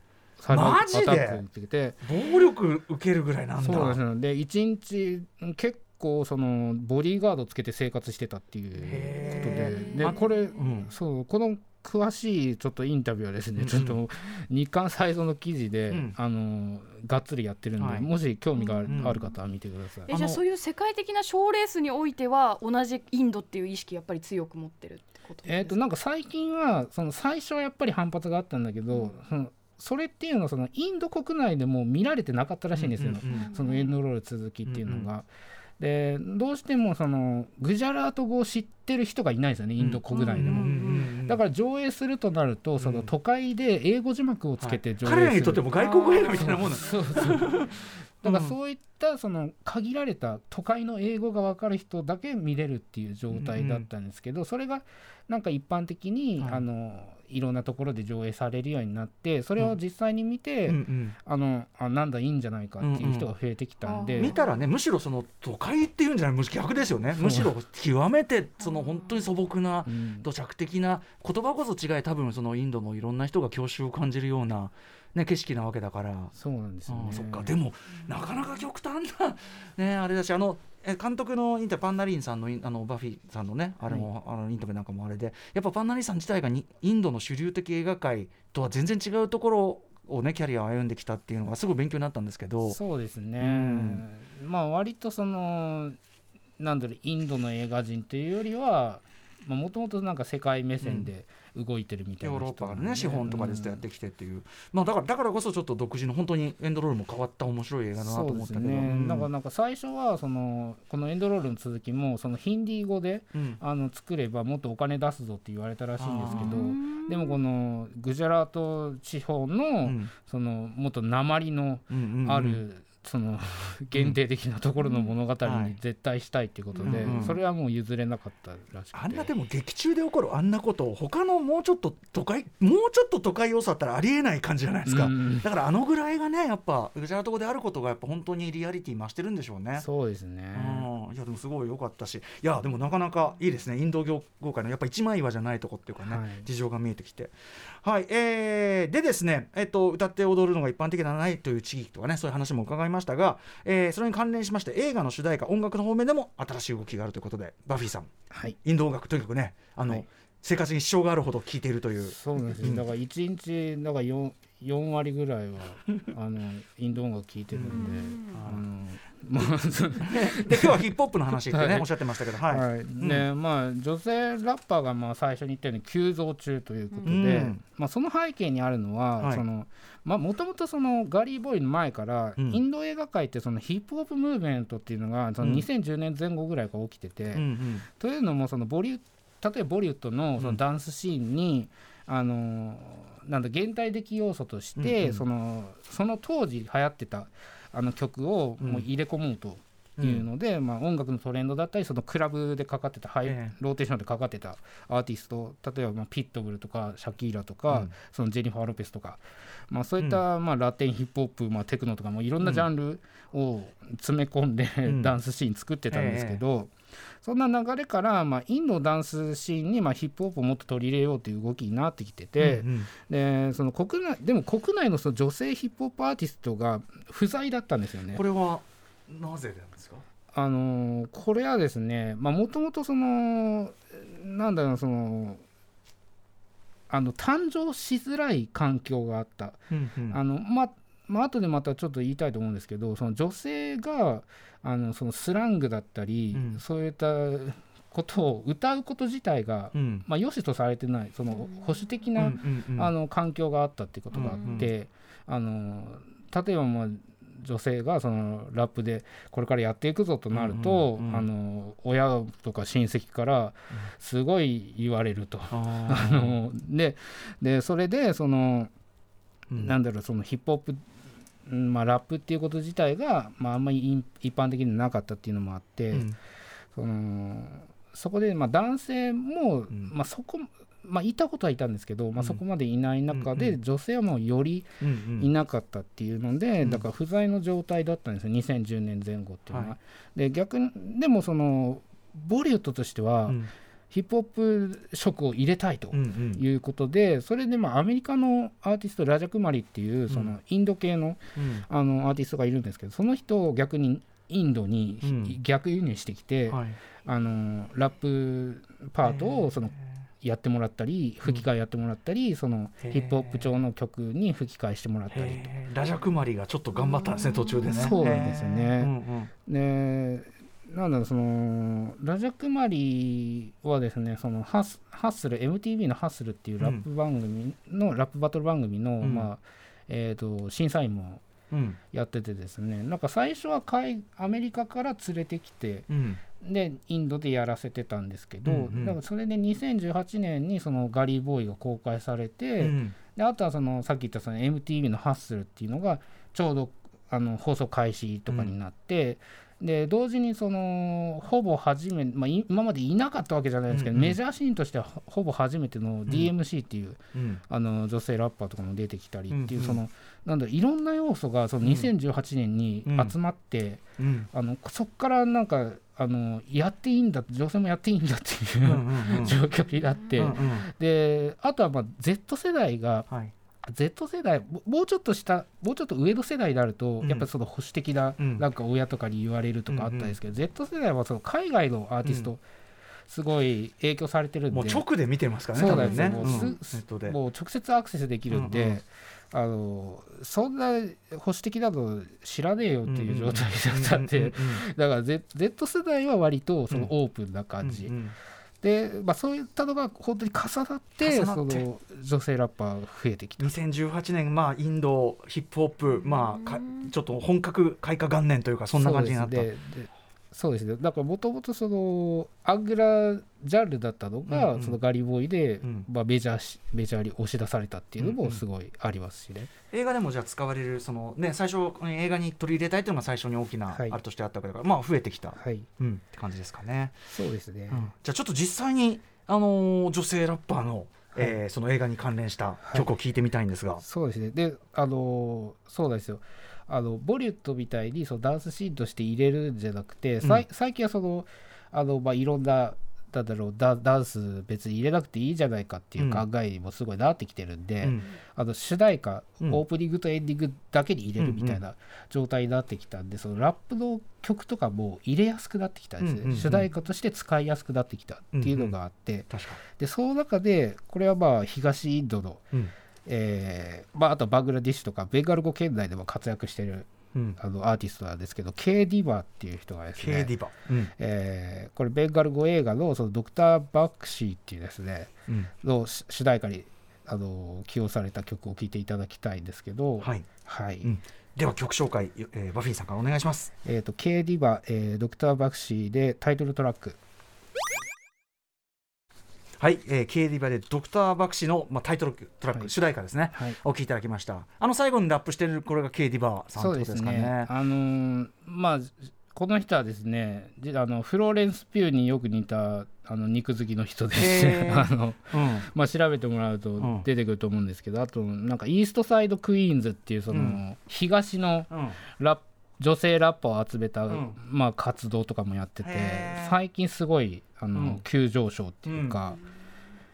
サイバーアマジで？タックってきて。暴力受けるぐらいなんだ。そうです。ねで1日結構そのボディーガードつけて生活してたっていうことで。でこれ、ん。そうこの詳しいちょっとインタビューはですね、うん。うんちょっと日刊サイズの記事で、うん。あのがっつりやってるんで、はい。もし興味がある,、方は見てください。えじゃあそういう世界的な賞レースにおいては同じインドっていう意識やっぱり強く持ってるってことえー、となんか最近はその最初はやっぱり反発があったんだけど、そのそれっていうのはそのインド国内でも見られてなかったらしいんですよ、そのエンドロール続きっていうのが。でどうしてもそのグジャラート語を知ってる人がいないんですよねインド国内でも。だから上映するとなるとその都会で英語字幕をつけて上映する、彼らにとっても外国映画みたいなもんだそうそうだからそういったその限られた都会の英語が分かる人だけ見れるっていう状態だったんですけど、それがなんか一般的に、はい。あのいろんなところで上映されるようになってそれを実際に見て、うんうん。あのあなんだいいんじゃないかっていう人が増えてきたんで、うん見たらねむしろその都会っていうんじゃないむしろ逆ですよね。むしろ極めてその本当に素朴なうん。土着的な言葉こそ違い多分そのインドのいろんな人が郷愁を感じるような、ね、景色なわけだから。そうなんですよね。そっか。でもなかなか極端な、ね、あれだしあのえ監督のインタビューパンナリンさんのあのバフィさんのねあれも、あのインタビューなんかもあれでやっぱパンナリンさん自体がにインドの主流的映画界とは全然違うところをねキャリアを歩んできたっていうのがすごい勉強になったんですけど。そうですね、ん。まあ割とそのなんだろうインドの映画人というよりはもともとなんか世界目線で動いてるみたいなヨーロッパがね人なんで資本とかでずっとやってきてっていう、まあだからだからこそちょっと独自の本当にエンドロールも変わった面白い映画だなと思ったけど、ですね、うん。なんかなんか最初はそのこのエンドロールの続きもそのヒンディー語でうん。あの作ればもっとお金出すぞって言われたらしいんですけどうんでもこのグジャラート地方の、うん。そのもっと鉛のうんうんうん。ある、その限定的なところの物語はい。に絶対したいっていうことで、うんうんそれはもう譲れなかったらしくて。あんなでも劇中で起こるあんなことを他のもうちょっと都会もうちょっと都会要素あったらありえない感じじゃないですか、うんだからあのぐらいがねやっぱグジャラート語であることがやっぱ本当にリアリティ増してるんでしょうね。そうですね、うん。いやでもすごい良かったし。いやでもなかなかいいですね。インド業界のやっぱ一枚岩じゃないとこっていうかね、はい。事情が見えてきて。はいえー、でですね、えっと、歌って踊るのが一般的ではないという地域とかねそういう話も伺いましたが、えーそれに関連しまして映画の主題歌音楽の方面でも新しい動きがあるということでバフィーさん。はい。インド音楽とにかくねあの、はい生活に支障があるほど聴いているという。そうなんですよ、うん。だから1日だから 4, 4割ぐらいは あのインド音楽聴いてるんで、あのまあそ で今日はヒップホップの話ってね、はい。おっしゃってましたけどはい、はい。でまあ女性ラッパーがまあ最初に言ったように急増中ということで、うん。まあ、その背景にあるのは、はい。そのまあもともとそのガリー・ボーイの前から、うん。インド映画界ってそのヒップホップムーブメントっていうのがそのうん。2010年前後ぐらいから起きてて、うんうん。というのもそのボリュ例えばボリウッドのそのダンスシーンに、あのなんだ現代的要素として、うんうんそのその当時流行ってたあの曲をもう入れ込もうというので、まあ、音楽のトレンドだったりそのクラブでかかってたハイ、ええ。ローテーションでかかってたアーティスト例えばまあピットブルとかシャキーラとか、うん。そのジェニファー・ロペスとか、まあ、そういった、まあ、ラテンヒップホップ、まあ、テクノとかもいろんなジャンルを詰め込んで、ん。ダンスシーン作ってたんですけど、そんな流れから、まあ、インドダンスシーンに、まあ、ヒップホップをもっと取り入れようという動きになってきてて、うんうん。でその国内でも国内のその女性ヒップホップアーティストが不在だったんですよね。こ。れはなぜなんですか？あのーこれはですねもともとそのなんだろうそのあの誕生しづらい環境があった。うんうん。あのままあ後でまたちょっと言いたいと思うんですけどその女性があのそのスラングだったり、うん。そういったことを歌うこと自体が、うん。まあ、良しとされてないその保守的な、うんうんうんあの環境があったっていうことがあって、あの例えばまあ女性がそのラップでこれからやっていくぞとなると、あの親とか親戚からすごい言われると。ああのででそれでその、ーなんだろうそのヒップホップうんまあ、ラップっていうこと自体が、まあ、あんまり一一般的になかったっていうのもあって、うん。そのそこでまあ男性も、ん。まあ、そこ、まあ、いたことはいたんですけど、まあ、うんそこまでいない中で、うんうん。女性はもうよりうんうん。いなかったっていうので、うん。だから不在の状態だったんですよ。2010年前後っていうのは。はい。で逆にでもそのボリウッドとしては、うん。ヒップホップ色を入れたいと。うんうん。いうことでそれでまあアメリカのアーティストラジャクマリっていうそのインド系のうん。あのアーティストがいるんですけどその人を逆にインドにうん。逆輸入してきて、はい。あのラップパートをそのやってもらったり吹き替えやってもらったり、そのヒップホップ調の曲に吹き替えしてもらったりと。ラジャクマリがちょっと頑張ったんですね途中でね。そうなんですよねうんうん。でなんだろうそのラジャクマリはですねそのハッスハッスル MTV のハッスルっていうラップ番組の、ラップバトル番組の、うん。まあえー、と審査員もうんやっててですね。なんか最初は海アメリカから連れてきてうん。でインドでやらせてたんですけど、うんうん。だからそれで2018年にそのガリーボーイが公開されて、うん。であとはそのさっき言ったその MTV のハッスルっていうのがちょうどあの放送開始とかになって、で同時にそのほぼ初め、まあ、い今までいなかったわけじゃないですけど、うんうん。メジャーシーンとしてはほほぼ初めての DMC っていう、うん。あの女性ラッパーとかも出てきたりっていう、うんうん。そのなんだいろんな要素がその2018年に集まって、うん。あのそこからなんかあのやっていいんだ女性もやっていいんだっていう、うんうんうん。状況になって、うんうん。であとはまあ Z 世代がはい。Z 世代ももうちょっと下もうちょっと上の世代になると、うん。やっぱりその保守的な、うん。なんか親とかに言われるとかあったんですけど、Z 世代はその海外のアーティスト、すごい影響されてるんで。もう直で見てますからねそうなんですよ、多分ね。もうん。もう直接アクセスできるんで、うんうん。あのそんな保守的だと知らねえよっていう状態だったんで、うんうんだから Z, Z 世代は割とそのうん。オープンな感じ、うんうん。で、まあ、そういったのが本当に重なって重なって。その女性ラッパーが増えてきた。2018年まあインドヒップホップまあかちょっと本格開花元年というかそんな感じになったそうですね。だからもともとそのアングラジャンルだったのが、うんうん。そのガリボーイで、うん。まあ、メジャーしメジャーに押し出されたっていうのうんうん。もすごいありますしね。映画でもじゃあ使われるそのね最初映画に取り入れたいというのが最初に大きなはい。あれとしてあったわけだから、まあ増えてきた、はい。うん、って感じですかね、そうですね、うん。じゃあちょっと実際にあのー女性ラッパーの、えーその映画に関連した曲を聴いてみたいんですが、そうですね。であのそうなんですよあのボリュッドみたいにそのダンスシーンとして入れるんじゃなくて、さい最近はそのあの、まあ、いろんななんだろうダダンス別に入れなくていいじゃないかっていう考えにもすごいなってきてるんで、うん。あの主題歌、うん。オープニングとエンディングだけに入れるみたいな状態になってきたんで、そのラップの曲とかも入れやすくなってきたんですね、うんうんうん。主題歌として使いやすくなってきたっていうのがあって、確かでその中でこれはまあ東インドの、うんえーまあ、あとバングラディッシュとかベンガル語圏内でも活躍してるうん、あのアーティストなんですけど K・ ディバっていう人がです K ねディバ、うん。えーこれベンガル語映画のそのドクター・バックシーっていうですねうん。の主主題歌にあの起用された曲を聴いていただきたいんですけど、はい。はい。うん。では曲紹介、えーバフィーさんからお願いします。えー、と K・ ディバ、えードクター・バクシーでタイトルトラックはい、えー、K ディバでドクターバクシの、まあ、タイトルトラック、はい。主題歌ですね、はい。お聴きいただきました。あの最後にラップしてるこれが K ディバさんってそうですことですかね。ねあのーまあこの人はですねじあのフローレンス・ピューによく似たあの肉好きの人でして あの、うん。まあ、調べてもらううん。と出てくると思うんですけど、あとなんかイーストサイド・クイーンズっていうその、うん。東のうん。ラップ女性ラッパーを集めた、うん。まあ、活動とかもやってて最近すごいあの、うん。急上昇っていうか、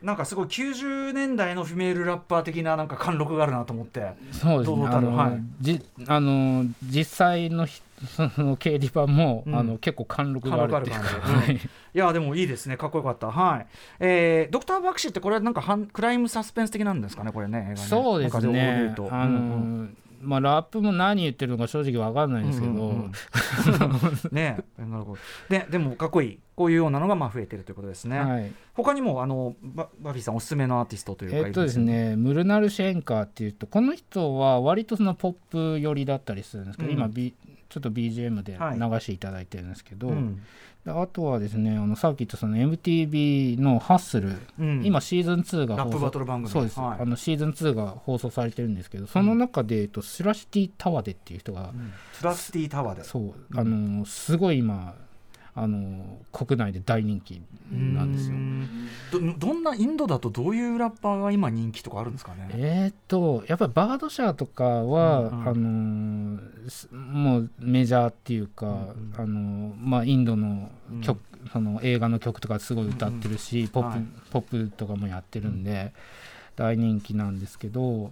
なんかすごい90年代のフィメールラッパー的ななんか貫禄があるなと思って。そうですね。あの、はい。じあの実際のひその経理版も、うん。あの結構貫禄があるっていうか、はい。いやでもいいですね。かっこよかった。はい、えー、ドクター・バクシーってこれはなんかハンクライムサスペンス的なんですかねこれねね。そうですね。あの、うんうんまあラップも何言ってるのか正直わかんないんですけど、うんうんうん。ねなるほど。ででもかっこいい。こういうようなのがまあ増えてるということですね、はい、他にもあのババフィーさんおすすめのアーティストというかえっとですねムルナルシェンカーっていうとこの人は割とそのポップ寄りだったりするんですけど、うん今、B、ちょっと BGM ではい流していただいてるんですけど、うんであとはですねあのさっき言ったその MTV の「ハッスル」うん。今シーズン2がラップ放送バトル番組。そうです、はい。あのシーズン2が放送されてるんですけどその中で、えっと、スラシティ・タワデっていう人が、うん。スラスティタワーで。そうあのすごい今あの国内で大人気なんですよ。どどんなインドだとどういうラッパーが今人気とかあるんですかね？えーっとやっぱりバードシャーとかは、うんうん。あのもうメジャーっていうか、うんあのーまあ、インドの曲、その映画の曲とかすごい歌ってるし、ポップはい。ポップとかもやってるんで、大人気なんですけど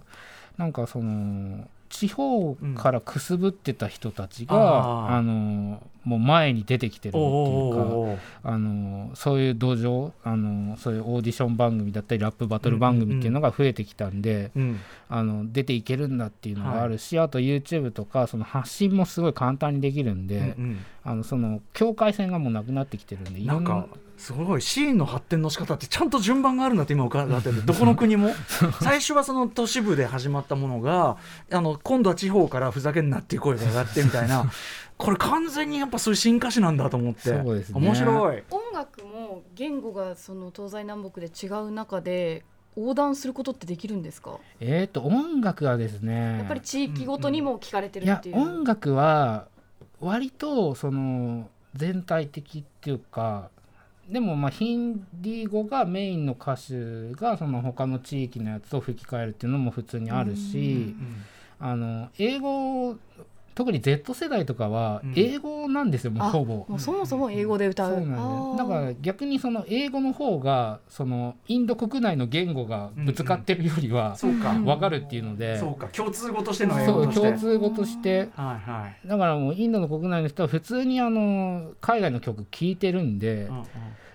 なんかその地方からくすぶってた人たちが、あー。あのーもう前に出てきてるっていうか。あのそういう土壌あのそういうオーディション番組だったりラップバトル番組っていうのが増えてきたんで、うんあの出ていけるんだっていうのがあるし、あと YouTube とかその発信もすごい簡単にできるんで、うんうん。あのその境界線がもうなくなってきてるんでいろんななんかすごいシーンの発展の仕方ってちゃんと順番があるんだって今伺ってる どこの国も？最初はその都市部で始まったものがあの今度は地方からふざけんなっていう声が上がってみたいな。これ完全にやっぱそういう進化史なんだと思って。そうですね。面白い。音楽も言語がその東西南北で違う中で横断することってできるんですか、えー、と音楽はですねやっぱり地域ごとにも聞かれてるっていう、音楽は割とその全体的っていうかでもまあヒンディー語がメインの歌手がその他の地域のやつを吹き替えるっていうのも普通にあるしあの英語特に Z 世代とかはうん。英語なんですよ、もうあほぼ。もうそもそも英語で歌う。そうなんです。だから逆にその英語の方がそのインド国内の言語がぶつかってるよりはそうか、うん分かるっていうので、そうか。共通語としての英そう語として。共通語として。はいはい。だからもうインドの国内の人は普通にあの海外の曲聴いてるんで、うんうん。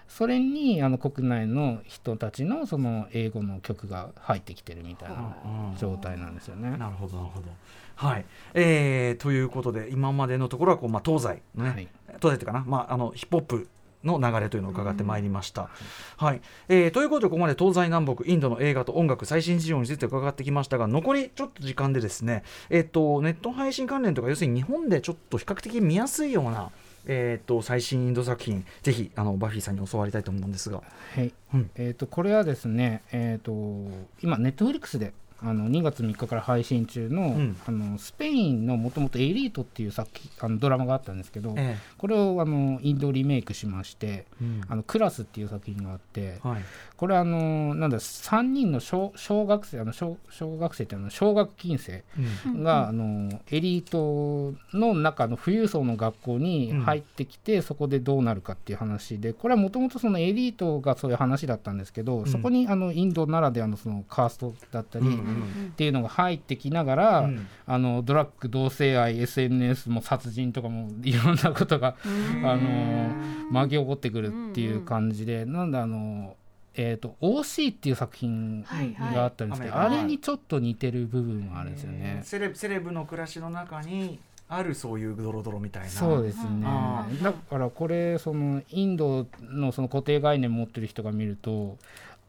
それにあの国内の人たちのその英語の曲が入ってきてるみたいなうん。状態なんですよね。なるほどなるほど。はい、えー、ということで今までのところはこう、まあ、東西のね、はい。東西っていうかな、まあ、あのヒップホップの流れというのを伺ってまいりました。はい。えーということでここまで東西南北インドの映画と音楽最新事情について伺ってきましたが残りちょっと時間でですね、えー、とネット配信関連とか要するに日本でちょっと比較的見やすいような、えー、と最新インド作品ぜひあのバフィーさんに教わりたいと思うんですが。はい。うん。えー、とこれはですね、えー、と今ネットフリックスであの2月3日から配信中の,、ん。あのスペインのもともと「エリート」っていう作品あのドラマがあったんですけど、えこれをあのインドリメイクしましてーうん「あのクラス」っていう作品があってはい。これあのなんだ3人の小小学生あの小小学生ってあの小学金生うん。が、あのエリートの中の富裕層の学校に入ってきて、そこでどうなるかっていう話でこれはもともとそのエリートがそういう話だったんですけど、ん。そこにあのインドならではのそのカーストだったり、うんっていうのが入ってきながら、うんあのドラッグ同性愛 SNS も殺人とかもいろんなことがあの巻き起こってくるっていう感じで、なんであの。えー、と OC っていう作品があったんですけど、アメリカあれにちょっと似てる部分があるんですよね。セレブセレブの暮らしの中にあるそういうドロドロみたいなそうですねだからこれそのインドのその固定概念持ってる人が見ると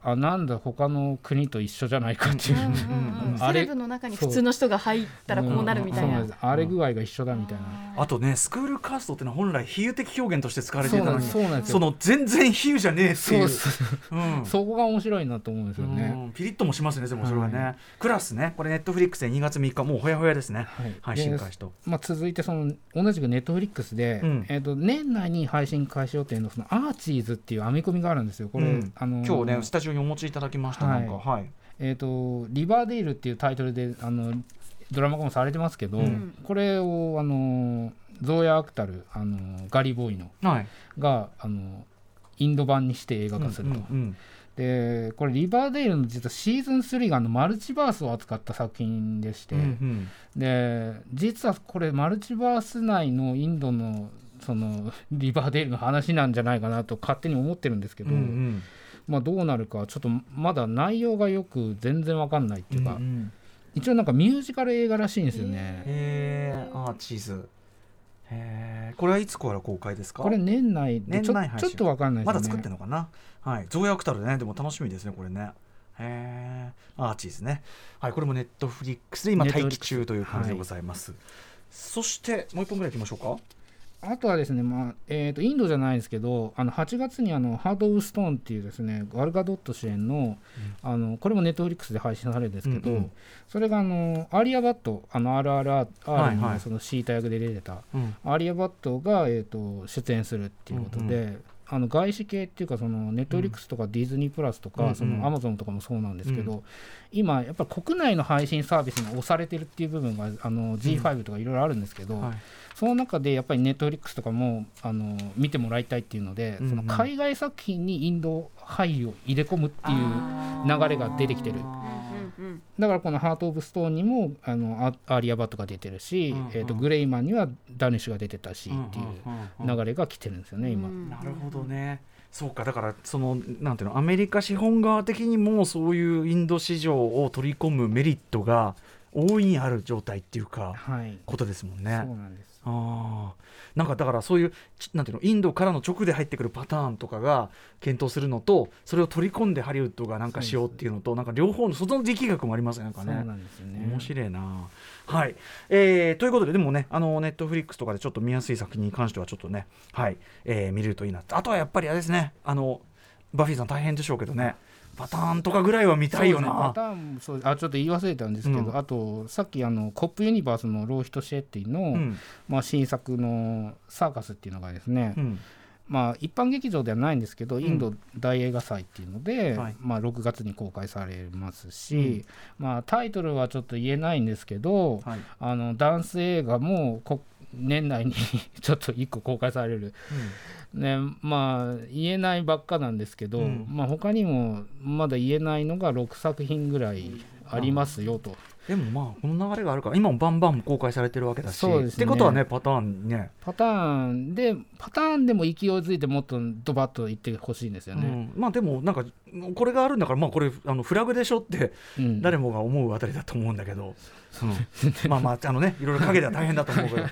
あなんだ他の国と一緒じゃないかっていう、うんうんあれセレブの中に普通の人が入ったらこうなるみたいな。うんそうなんです。荒れ具合が一緒だみたいな、あとねスクールカーストってのは本来比喩的表現として使われていたのにそうなんですよ。その全然比喩じゃねえっていう。そうそううん。そこが面白いなと思うんですよね、うん。ピリッともしますねでもそれはね、はクラスね。これネットフリックスで2月3日もうほやほやですね、はい。配で信開始と。まあ、続いてその同じくネットフリックスで、うん。えー、と年内に配信開始予定のそのアーチーズっていう編み込みがあるんですよ。これ、うん。あの今日ねスタジオにお持ちいただきました、はい。なんかはい。えー、とリバーデイルっていうタイトルであのドラマ化もされてますけど、うん。これをあのゾーヤ・アクタルあのガリーボーイのはい。があのインド版にして映画化すると。うんうんでこれリバーデイルの実はシーズン3があのマルチバースを扱った作品でして、うんうん。で実はこれマルチバース内のインドのそのリバーデールの話なんじゃないかなと勝手に思ってるんですけど、うんうんまあどうなるかちょっとまだ内容がよく全然わかんないっていうか、うんうん一応なんかミュージカル映画らしいんですよね。へー。アーチーズ。これはいつから公開ですか？これ年内でちょ年内配信。ちょっとわかんないですよね。まだ作ってんのかな？はい。増薬たるねでも楽しみですねこれね。へえアーチーズね。はいこれもネットフリックスで今待機中という感じでございます、そしてもう一本ぐらいいきましょうかあとはですね、まあえー、とインドじゃないですけどあの8月にあのハート・オブ・ストーンっていうですねガルガドット主演の,、あのこれもネットフリックスで配信されるんですけど、うんうん。それがあのアーリア・バットあの RRR はいはい。のそのシータ役で出てた、うん。アーリア・バットが、えー、と出演するっていうことで、あの外資系っていうかそのネットフリックスとかディズニープラスとか、うんうん。そのアマゾンとかもそうなんですけど、うん。今やっぱり国内の配信サービスに押されてるっていう部分があの G5 とかいろいろあるんですけど、はいその中でやっぱりネットフリックスとかもあの見てもらいたいっていうので、うんうん。その海外作品にインド俳優を入れ込むっていう流れが出てきてる。うんだからこの「ハート・オブ・ストーン」にもあのアアーリア・バットが出てるし、うんうん。えー、とグレイマンにはダニッシュが出てたしっていう流れが来てるんですよね今。うん。なるほどね。そうかだからそのなんていうのアメリカ資本側的にもそういうインド市場を取り込むメリットが大いにある状態っていうかはい、ことですもんそうね。なんですああなんかだからそういうちなんていうのインドからの直で入ってくるパターンとかが検討するのとそれを取り込んでハリウッドがなんかしようっていうのとなんか両方のその力学もありますねなんかそうね。なんですよね。面白いな。はい、えーということででもねあのネットフリックスとかでちょっと見やすい作品に関してはちょっとねはい、えー見れるといいな。あとはやっぱりあれですね。あのバフィーさん大変でしょうけどねパターンとかぐらいは見たいよそうですねパな。ターンもそうあちょっと言い忘れたんですけど、うん。あとさっきあのコップユニバースのローヒト・シェッティの、うん。まあ、新作の「サーカス」っていうのがですね、うん。まあ、一般劇場ではないんですけど、インド大映画祭っていうので、はい。まあ、6月に公開されますし、まあ、タイトルはちょっと言えないんですけど、はい。あのダンス映画もこ年内に ちょっと1個公開される、ね、まあ言えないばっかなんですけど、うん。まあ、他にもまだ言えないのが6作品ぐらいありますよと。でもまあこの流れがあるから今もバンバン公開されてるわけだしね。ってことはねパターンね。パターンでパターンでも勢いづいてもっとドバッといってほしいんですよね。うん、まあでもなんかこれがあるんだからまあこれあのフラグでしょってうん。誰もが思うあたりだと思うんだけど、うん。まあまああのねいろいろ陰では大変だと思うけど、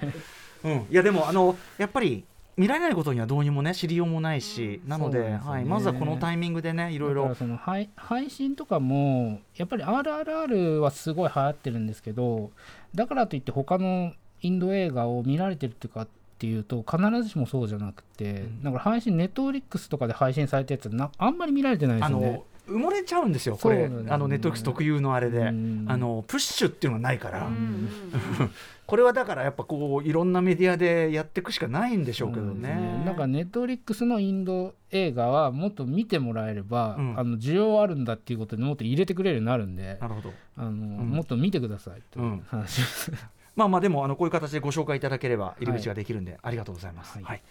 うん、いやでもあのやっぱり見られないことにはどうにもね知りようもないし、なのでね。はい、まずはこのタイミングでねいろいろ。その配配信とかもやっぱり RRR はすごい流行ってるんですけどだからといって他のインド映画を見られてるっていうかっていうと必ずしもそうじゃなくて、ん。だから配信ネットフリックスとかで配信されたやつなあんまり見られてないですあよね。の。埋もれちゃうんですよこれ。ねあのネットフリックス特有のあれで、うんあのプッシュっていうのがないから、うん これはだからやっぱこういろんなメディアでやっていくしかないんでしょうけどね。なんかネットフリックスのインド映画はもっと見てもらえれば、うん。あの需要あるんだっていうことにもっと入れてくれるようになるんでなるほど。あの、もっと見てくださいという話です。まあまあでもあのこういう形でご紹介いただければ入り口ができるんで、ありがとうございます。はい。はい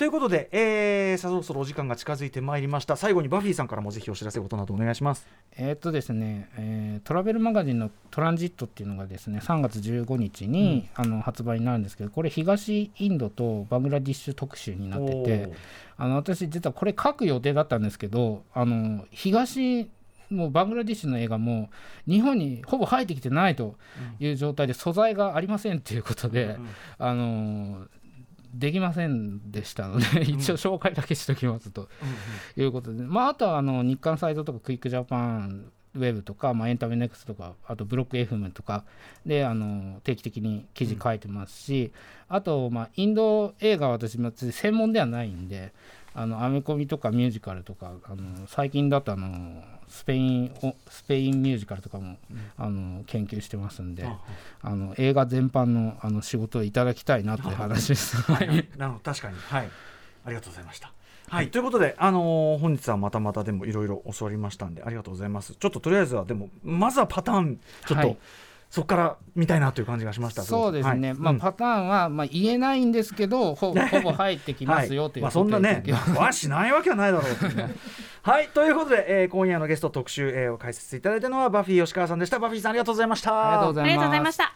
ということで、えー、さあそろそろお時間が近づいてまいりました。最後にバフィーさんからもぜひお知らせことなどお願いします。えーっとですね、えートラベルマガジンのトランジットっていうのがですね3月15日に、あの発売になるんですけどこれ東インドとバングラディッシュ特集になっててあの私実はこれ書く予定だったんですけどあの東もうバングラディッシュの映画も日本にほぼ入ってきてないという状態で素材がありませんっていうことで、あのできませんでしたので、一応紹介だけしておきますと。いうことで、まあ、あとはあの日刊サイゾーとかクイックジャパンウェブとか、まあ、エンタメネクストとかあとブロック FM とかであの定期的に記事書いてますし、あと、まあ、インド映画は私専門ではないんであのアメコミとかミュージカルとかあの最近だとあのスペインスペインミュージカルとかも、あの研究してますんで、あの映画全般のあの仕事をいただきたいなという話です。はい、なるほど。確かに。はい。ありがとうございました。はい、ということで、あのー、本日はまたまたでもいろいろ教わりましたんでありがとうございます。ちょっととりあえずはでもまずはパターンちょっと、はい、そこから見たいなという感じがしましたそうですね、はい、まあ、パターンは、まあ、言えないんですけどほ ほぼ入ってきますよという、まあ、そんなね はしないわけはないだろうというね。はい。ということで、えー、今夜のゲスト特集、えー、を解説いただいたのはバフィー吉川さんでした。バフィーさんありがとうございました。ありがとうございました